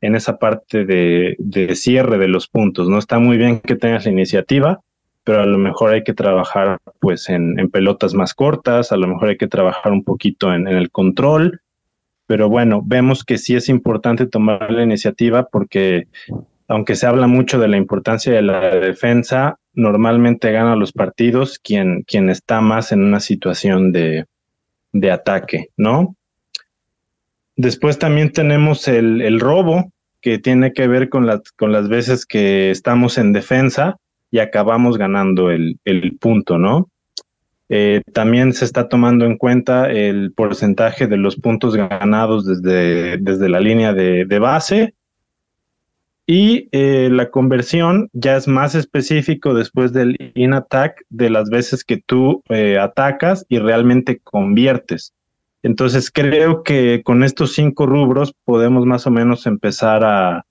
en esa parte de, cierre de los puntos. No está muy bien que tengas la iniciativa, pero a lo mejor hay que trabajar pues en, pelotas más cortas, a lo mejor hay que trabajar un poquito en, el control, pero bueno, vemos que sí es importante tomar la iniciativa porque aunque se habla mucho de la importancia de la defensa, normalmente gana los partidos quien, quien está más en una situación de, ataque, ¿no? Después también tenemos el, robo, que tiene que ver con, con las veces que estamos en defensa y acabamos ganando el, punto, ¿no? Eh, también se está tomando en cuenta el porcentaje de los puntos ganados desde, desde la línea de, base y eh, la conversión ya es más específico después del in attack de las veces que tú eh, atacas y realmente conviertes. Entonces creo que con estos cinco rubros podemos más o menos empezar a,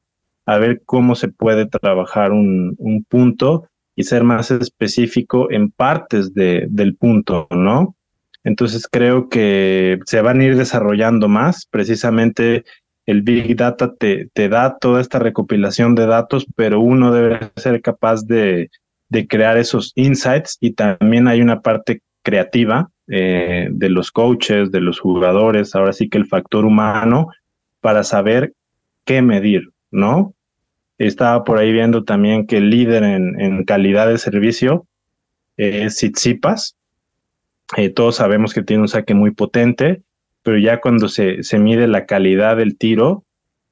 ver cómo se puede trabajar un, punto y ser más específico en partes del punto, ¿no? Entonces creo que se van a ir desarrollando más precisamente el Big Data te, te, da toda esta recopilación de datos, pero uno debe ser capaz de, crear esos insights y también hay una parte creativa eh, de los coaches, de los jugadores, ahora sí que el factor humano para saber qué medir, ¿no? Estaba por ahí viendo también que el líder en, calidad de servicio es Tsitsipas. Eh, todos sabemos que tiene un saque muy potente, pero ya cuando se, se mide la calidad del tiro,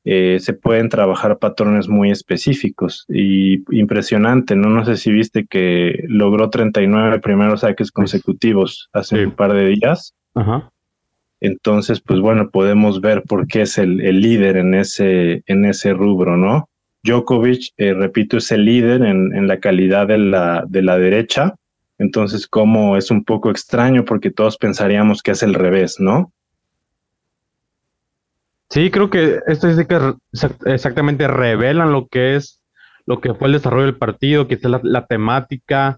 eh, se pueden trabajar patrones muy específicos y impresionante, ¿no? No sé si viste que logró 39 primeros saques consecutivos hace un par de días. Entonces, pues bueno, podemos ver por qué es el, líder en ese, en ese rubro, ¿no? Djokovic, eh, repito, es el líder en, la calidad de la, de la derecha. Entonces, como es un poco extraño porque todos pensaríamos que es el revés, ¿no? Sí, creo que estadísticas exactamente revelan lo que es, lo que fue el desarrollo del partido, que es la, temática,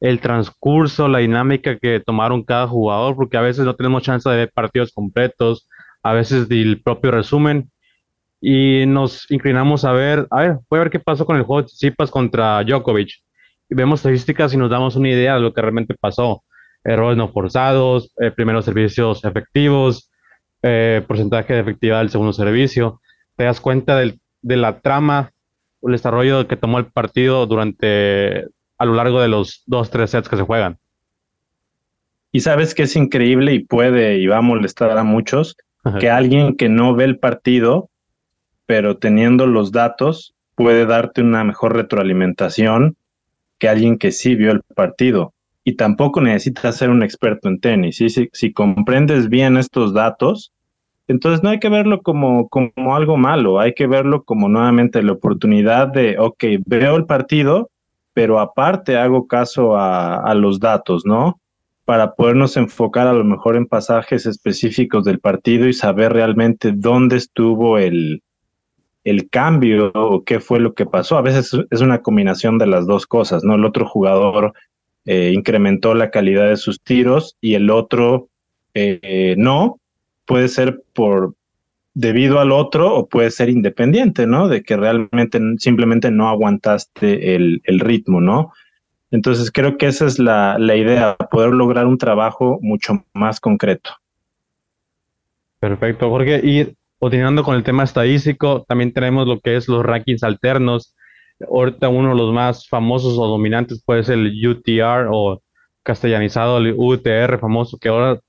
el transcurso, la dinámica que tomaron cada jugador, porque a veces no tenemos chance de ver partidos completos, a veces del propio resumen, y nos inclinamos a ver, a ver, voy a ver qué pasó con el juego de Tsitsipas contra Djokovic. Y vemos estadísticas y nos damos una idea de lo que realmente pasó. Errores no forzados, eh, primeros servicios efectivos, eh, porcentaje de efectividad del segundo servicio, te das cuenta del, de la trama o el desarrollo que tomó el partido durante a lo largo de los dos, tres sets que se juegan. Y sabes que es increíble y puede y va a molestar a muchos que alguien que no ve el partido, pero teniendo los datos, puede darte una mejor retroalimentación que alguien que sí vio el partido. Y tampoco necesitas ser un experto en tenis. Si, si comprendes bien estos datos, entonces no hay que verlo como, como algo malo, hay que verlo como nuevamente la oportunidad de, ok, veo el partido, pero aparte hago caso a, los datos, ¿no? Para podernos enfocar a lo mejor en pasajes específicos del partido y saber realmente dónde estuvo el, el cambio o qué fue lo que pasó. A veces es una combinación de las dos cosas, ¿no? El otro jugador eh, incrementó la calidad de sus tiros y el otro eh, no, puede ser por debido al otro o puede ser independiente, ¿no? De que realmente simplemente no aguantaste el, ritmo, ¿no? Entonces creo que esa es la, la, idea, poder lograr un trabajo mucho más concreto. Perfecto, Jorge. Y continuando con el tema estadístico, también tenemos lo que es los rankings alternos. Ahorita uno de los más famosos o dominantes puede ser el UTR o castellanizado el UTR famoso, que ahora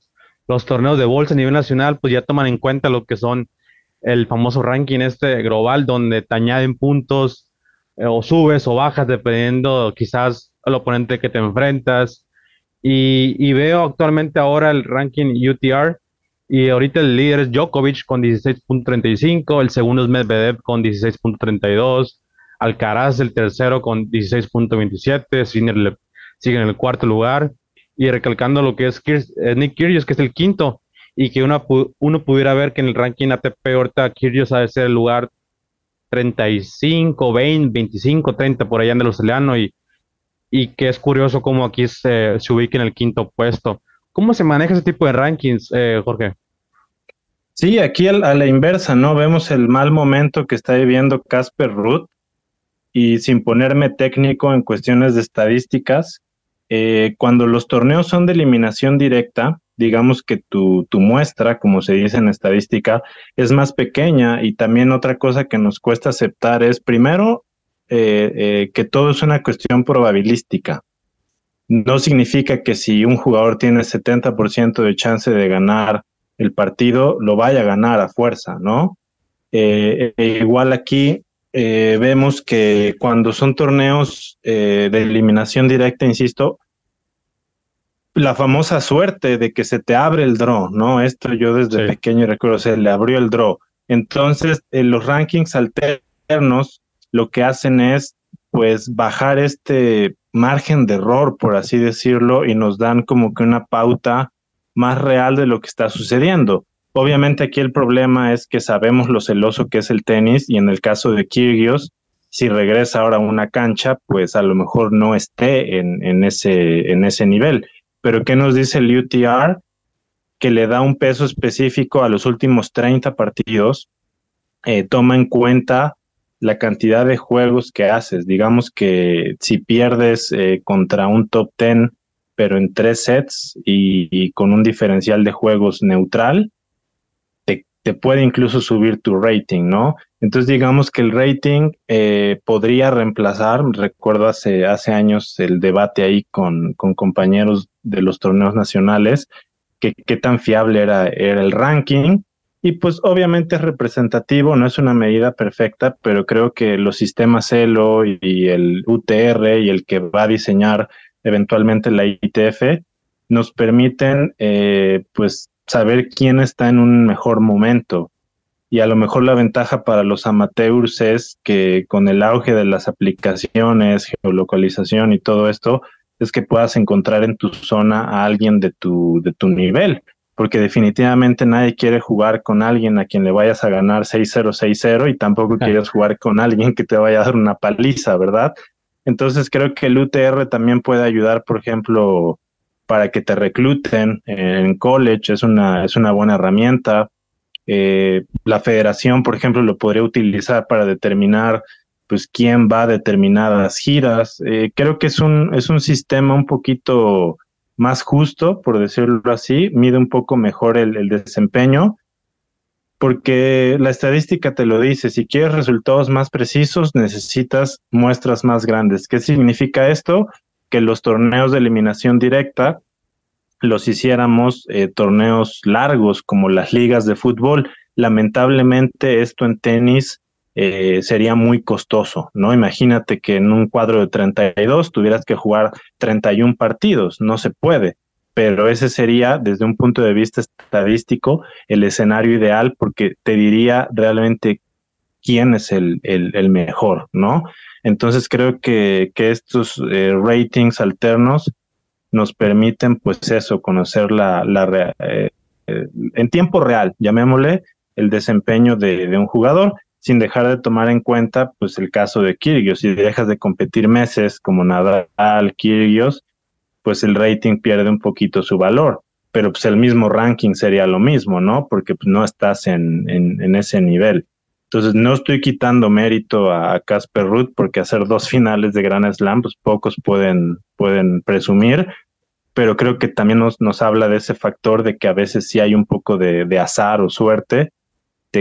los torneos de bolsa a nivel nacional, pues ya toman en cuenta lo que son el famoso ranking este global, donde te añaden puntos eh, o subes o bajas dependiendo quizás al oponente que te enfrentas. Y, veo actualmente ahora el ranking UTR y ahorita el líder es Djokovic con 16.35, el segundo es Medvedev con 16.32, Alcaraz el tercero con 16.27, sigue en el cuarto lugar y recalcando lo que es eh, Nick Kyrgios, que es el quinto, y que uno, uno pudiera ver que en el ranking ATP ahorita Kyrgios ha de ser el lugar 35, 20, 25, 30 por allá en el australiano y, y que es curioso cómo aquí se, se ubica en el quinto puesto. ¿Cómo se maneja ese tipo de rankings, eh, Jorge? Sí, aquí a la inversa, ¿no? Vemos el mal momento que está viviendo Casper Ruth y sin ponerme técnico en cuestiones de estadísticas, eh, cuando los torneos son de eliminación directa, digamos que tu, tu, muestra, como se dice en estadística, es más pequeña y también otra cosa que nos cuesta aceptar es, primero, eh, eh, que todo es una cuestión probabilística. No significa que si un jugador tiene 70% de chance de ganar el partido, lo vaya a ganar a fuerza, ¿no? igual aquí eh, vemos que cuando son torneos eh, de eliminación directa, insisto, la famosa suerte de que se te abre el draw, ¿no? Esto yo desde pequeño recuerdo, se le abrió el draw. Entonces, en los rankings alternos lo que hacen es, pues, bajar este margen de error, por así decirlo, y nos dan como que una pauta más real de lo que está sucediendo. Obviamente aquí el problema es que sabemos lo celoso que es el tenis y en el caso de Kyrgios, si regresa ahora a una cancha, pues a lo mejor no esté en, ese, en ese nivel. Pero ¿qué nos dice el UTR? Que le da un peso específico a los últimos 30 partidos, eh, toma en cuenta la cantidad de juegos que haces. Digamos que si pierdes eh, contra un top 10, pero en tres sets y con un diferencial de juegos neutral, te puede incluso subir tu rating, ¿no? Entonces digamos que el rating eh, podría reemplazar, recuerdo hace, hace años el debate ahí con, con compañeros de los torneos nacionales, que qué tan fiable era, era el ranking Y pues obviamente es representativo, no es una medida perfecta, pero creo que los sistemas ELO y el UTR y el que va a diseñar eventualmente la ITF nos permiten eh, pues saber quién está en un mejor momento. Y a lo mejor la ventaja para los amateurs es que con el auge de las aplicaciones, geolocalización y todo esto, es que puedas encontrar en tu zona a alguien de tu, de tu nivel, porque definitivamente nadie quiere jugar con alguien a quien le vayas a ganar 6-0, 6-0 y tampoco quieres jugar con alguien que te vaya a dar una paliza, ¿verdad? Entonces creo que el UTR también puede ayudar, por ejemplo, para que te recluten en college, es una, es una buena herramienta. Eh, la federación, por ejemplo, lo podría utilizar para determinar pues quién va a determinadas giras. Eh, creo que es un, es un sistema un poquito más justo, por decirlo así, mide un poco mejor el, desempeño, porque la estadística te lo dice, si quieres resultados más precisos, necesitas muestras más grandes. ¿Qué significa esto? Que los torneos de eliminación directa los hiciéramos eh, torneos largos como las ligas de fútbol. Lamentablemente esto en tenis eh, sería muy costoso, ¿no? Imagínate que en un cuadro de 32 tuvieras que jugar 31 partidos, no se puede, pero ese sería desde un punto de vista estadístico el escenario ideal porque te diría realmente quién es el, el, mejor, ¿no? Entonces creo que, que estos eh, ratings alternos nos permiten, pues eso, conocer la, la eh, eh, en tiempo real, llamémosle, el desempeño de, de, un jugador, sin dejar de tomar en cuenta, pues el caso de Kyrgios. Si dejas de competir meses como Nadal, Kyrgios, pues el rating pierde un poquito su valor. Pero pues el mismo ranking sería lo mismo, ¿no? Porque pues, no estás en, en, ese nivel. Entonces, no estoy quitando mérito a Casper Ruth porque hacer dos finales de Grand Slam, pues pocos pueden, pueden presumir, pero creo que también nos, nos habla de ese factor de que a veces sí hay un poco de azar o suerte,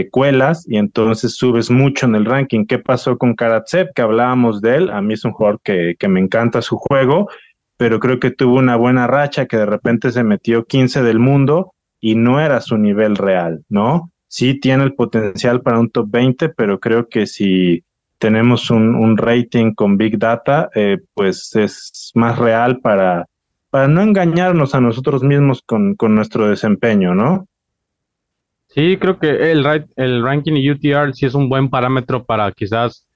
cuelas y entonces subes mucho en el ranking. ¿Qué pasó con Karatsev? Que hablábamos de él, a mí es un jugador que, que me encanta su juego, pero creo que tuvo una buena racha que de repente se metió 15 del mundo y no era su nivel real, ¿no? Sí tiene el potencial para un top 20, pero creo que si tenemos un, un rating con Big Data, eh, pues es más real para, para no engañarnos a nosotros mismos con, con nuestro desempeño, ¿no? Sí, creo que el, el ranking y UTR sí es un buen parámetro para quizás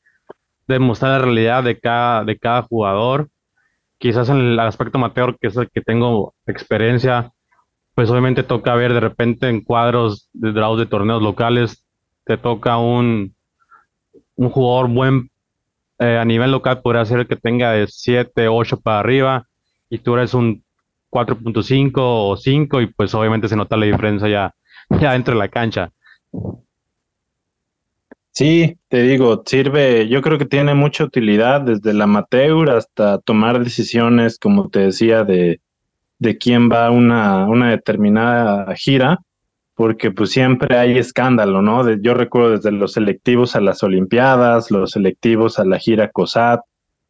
demostrar la realidad de cada, de cada jugador. Quizás en el aspecto amateur, que es el que tengo experiencia, pues obviamente toca ver de repente en cuadros de draws de torneos locales, te toca un, un jugador buen eh, a nivel local, podría ser que tenga de 7, 8 para arriba, y tú eres un 4.5 o 5 y pues obviamente se nota la diferencia ya, ya dentro de la cancha. Sí, te digo, sirve, yo creo que tiene mucha utilidad desde el amateur hasta tomar decisiones, como te decía, de, de quién va a una, una determinada gira, porque pues siempre hay escándalo, ¿no? yo recuerdo desde los selectivos a las Olimpiadas, los selectivos a la gira COSAT,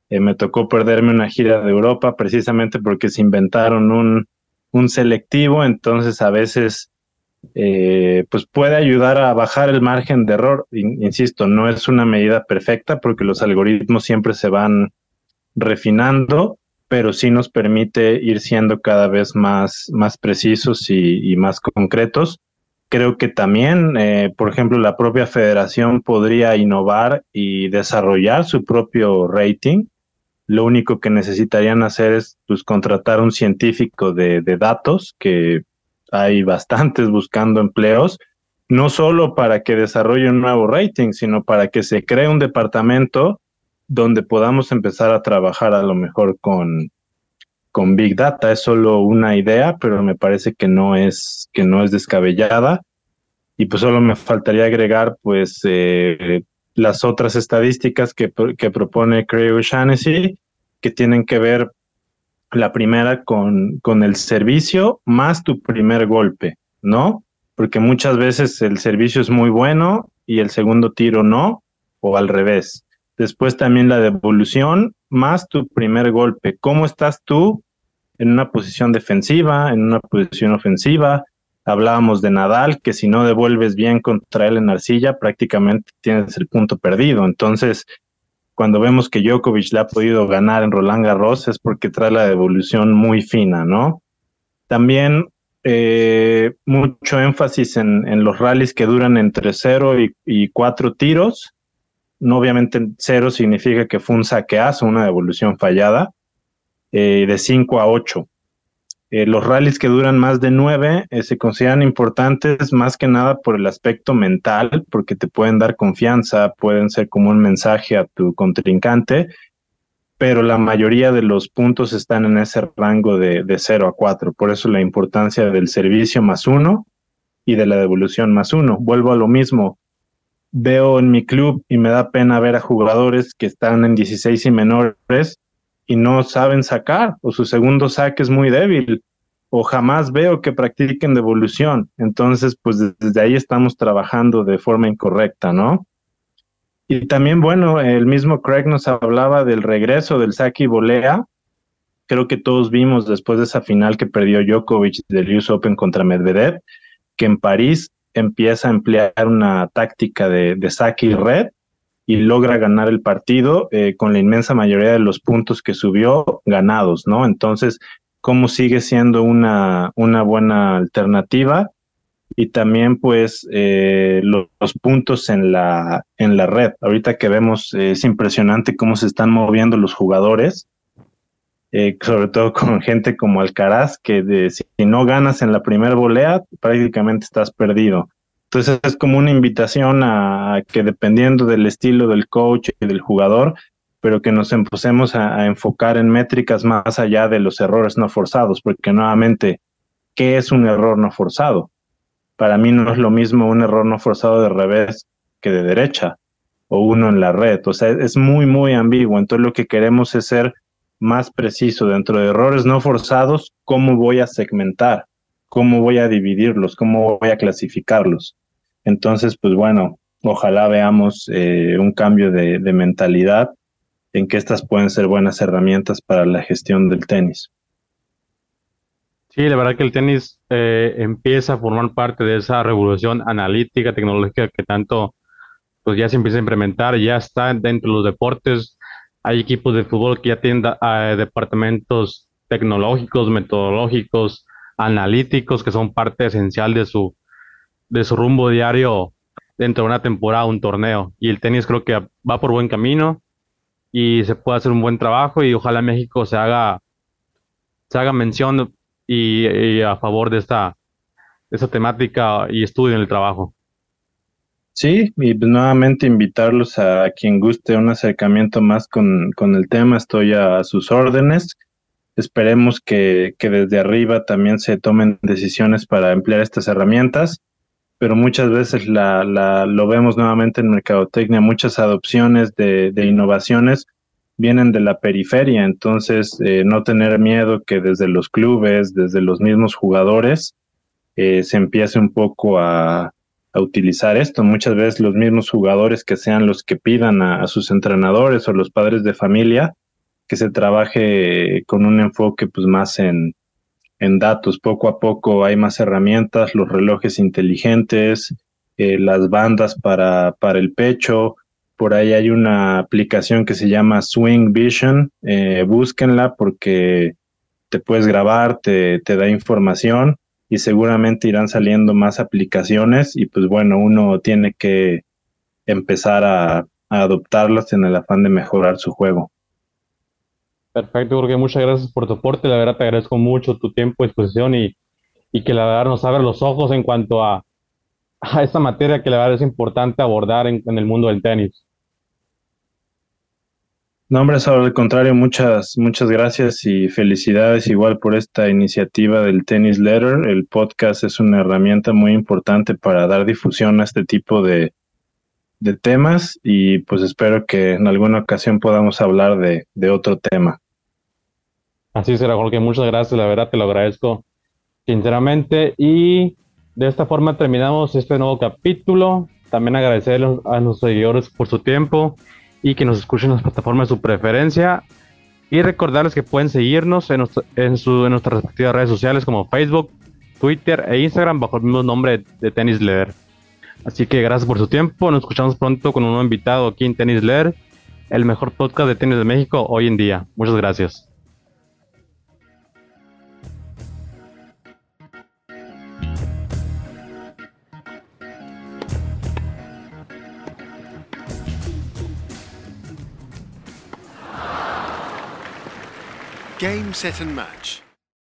eh, me tocó perderme una gira de Europa precisamente porque se inventaron un, un selectivo, entonces a veces eh, pues puede ayudar a bajar el margen de error. Insisto, no es una medida perfecta porque los algoritmos siempre se van refinando, pero sí nos permite ir siendo cada vez más, más precisos y, más concretos. Creo que también, eh, por ejemplo, la propia federación podría innovar y desarrollar su propio rating lo único que necesitarían hacer es pues, contratar un científico de, datos, que hay bastantes buscando empleos, no solo para que desarrolle un nuevo rating, sino para que se cree un departamento donde podamos empezar a trabajar a lo mejor con, con Big Data. Es solo una idea, pero me parece que no es, que no es descabellada. Y pues solo me faltaría agregar pues eh, las otras estadísticas que, que propone Craig O'Shaughnessy, que tienen que ver la primera con, con el servicio más tu primer golpe, ¿no? Porque muchas veces el servicio es muy bueno y el segundo tiro no, o al revés. Después también la devolución más tu primer golpe. ¿Cómo estás tú en una posición defensiva, en una posición ofensiva? Hablábamos de Nadal, que si no devuelves bien contra él en arcilla, prácticamente tienes el punto perdido. Entonces, cuando vemos que Djokovic le ha podido ganar en Roland Garros es porque trae la devolución muy fina, ¿no? También eh, mucho énfasis en, los rallies que duran entre 0 y, 4 tiros. No, obviamente, 0 significa que fue un saqueazo, una devolución fallada, eh, de 5 a 8. Eh, los rallies que duran más de 9 se consideran importantes más que nada por el aspecto mental, porque te pueden dar confianza, pueden ser como un mensaje a tu contrincante pero la mayoría de los puntos están en ese rango de, de 0 a 4. Por eso la importancia del servicio más uno y de la devolución más uno. Vuelvo a lo mismo. Veo en mi club y me da pena ver a jugadores que están en 16 y menores y no saben sacar o su segundo saque es muy débil o jamás veo que practiquen devolución. Entonces, pues desde ahí estamos trabajando de forma incorrecta, ¿no? Y también, bueno, el mismo Craig nos hablaba del regreso del saque y volea. Creo que todos vimos después de esa final que perdió Djokovic del US Open contra Medvedev, que en París empieza a emplear una táctica de, saque y red y logra ganar el partido eh, con la inmensa mayoría de los puntos que subió ganados, ¿no? Entonces, ¿cómo sigue siendo una, una buena alternativa? y también pues eh, los, puntos en la, en la red. Ahorita que vemos eh, es impresionante cómo se están moviendo los jugadores, eh, sobre todo con gente como Alcaraz, que de, si no ganas en la primera volea, prácticamente estás perdido. Entonces es como una invitación a, que dependiendo del estilo del coach y del jugador, pero que nos empecemos a enfocar en métricas más allá de los errores no forzados, porque nuevamente, ¿qué es un error no forzado? para mí no es lo mismo un error no forzado de revés que de derecha o uno en la red. O sea, es muy, muy ambiguo. Entonces lo que queremos es ser más preciso dentro de errores no forzados, cómo voy a segmentar, cómo voy a dividirlos, cómo voy a clasificarlos. Entonces, pues bueno, ojalá veamos eh, un cambio de, mentalidad en que estas pueden ser buenas herramientas para la gestión del tenis. Sí, la verdad que el tenis eh, empieza a formar parte de esa revolución analítica, tecnológica que tanto pues ya se empieza a implementar, ya está dentro de los deportes. Hay equipos de fútbol que ya tienen eh, departamentos tecnológicos, metodológicos, analíticos, que son parte esencial de su, de su rumbo diario dentro de una temporada, un torneo. Y el tenis creo que va por buen camino y se puede hacer un buen trabajo y ojalá México se haga, se haga mención y, a favor de esta, esta temática y estudio en el trabajo. Sí, y pues nuevamente invitarlos a quien guste un acercamiento más con, con el tema, estoy a, sus órdenes. Esperemos que, que, desde arriba también se tomen decisiones para emplear estas herramientas, pero muchas veces la, la, lo vemos nuevamente en Mercadotecnia, muchas adopciones de, de innovaciones vienen de la periferia, entonces eh, no tener miedo que desde los clubes, desde los mismos jugadores, eh, se empiece un poco a, utilizar esto. Muchas veces los mismos jugadores que sean los que pidan a, sus entrenadores o los padres de familia que se trabaje con un enfoque pues más en, en datos. Poco a poco hay más herramientas, los relojes inteligentes, eh, las bandas para, para el pecho, por ahí hay una aplicación que se llama Swing Vision. Eh, búsquenla porque te puedes grabar, te, te da información y seguramente irán saliendo más aplicaciones y pues bueno, uno tiene que empezar a, a adoptarlas en el afán de mejorar su juego. Perfecto, Jorge, muchas gracias por tu aporte. La verdad te agradezco mucho tu tiempo, disposición y, y que la verdad nos abre los ojos en cuanto a, a esta materia que la verdad es importante abordar en, en el mundo del tenis. No, hombre, al contrario, muchas, muchas gracias y felicidades igual por esta iniciativa del Tennis Letter. El podcast es una herramienta muy importante para dar difusión a este tipo de, de temas y pues espero que en alguna ocasión podamos hablar de, de otro tema. Así será, Jorge. Muchas gracias, la verdad te lo agradezco sinceramente y de esta forma terminamos este nuevo capítulo. También agradecer a nuestros seguidores por su tiempo y que nos escuchen en las plataformas de su preferencia. Y recordarles que pueden seguirnos en, en, su, en nuestras respectivas redes sociales como Facebook, Twitter e Instagram bajo el mismo nombre de Tennis Leer. Así que gracias por su tiempo. Nos escuchamos pronto con un nuevo invitado aquí en Tennis Leer, el mejor podcast de tenis de México hoy en día. Muchas gracias. Game, set and match.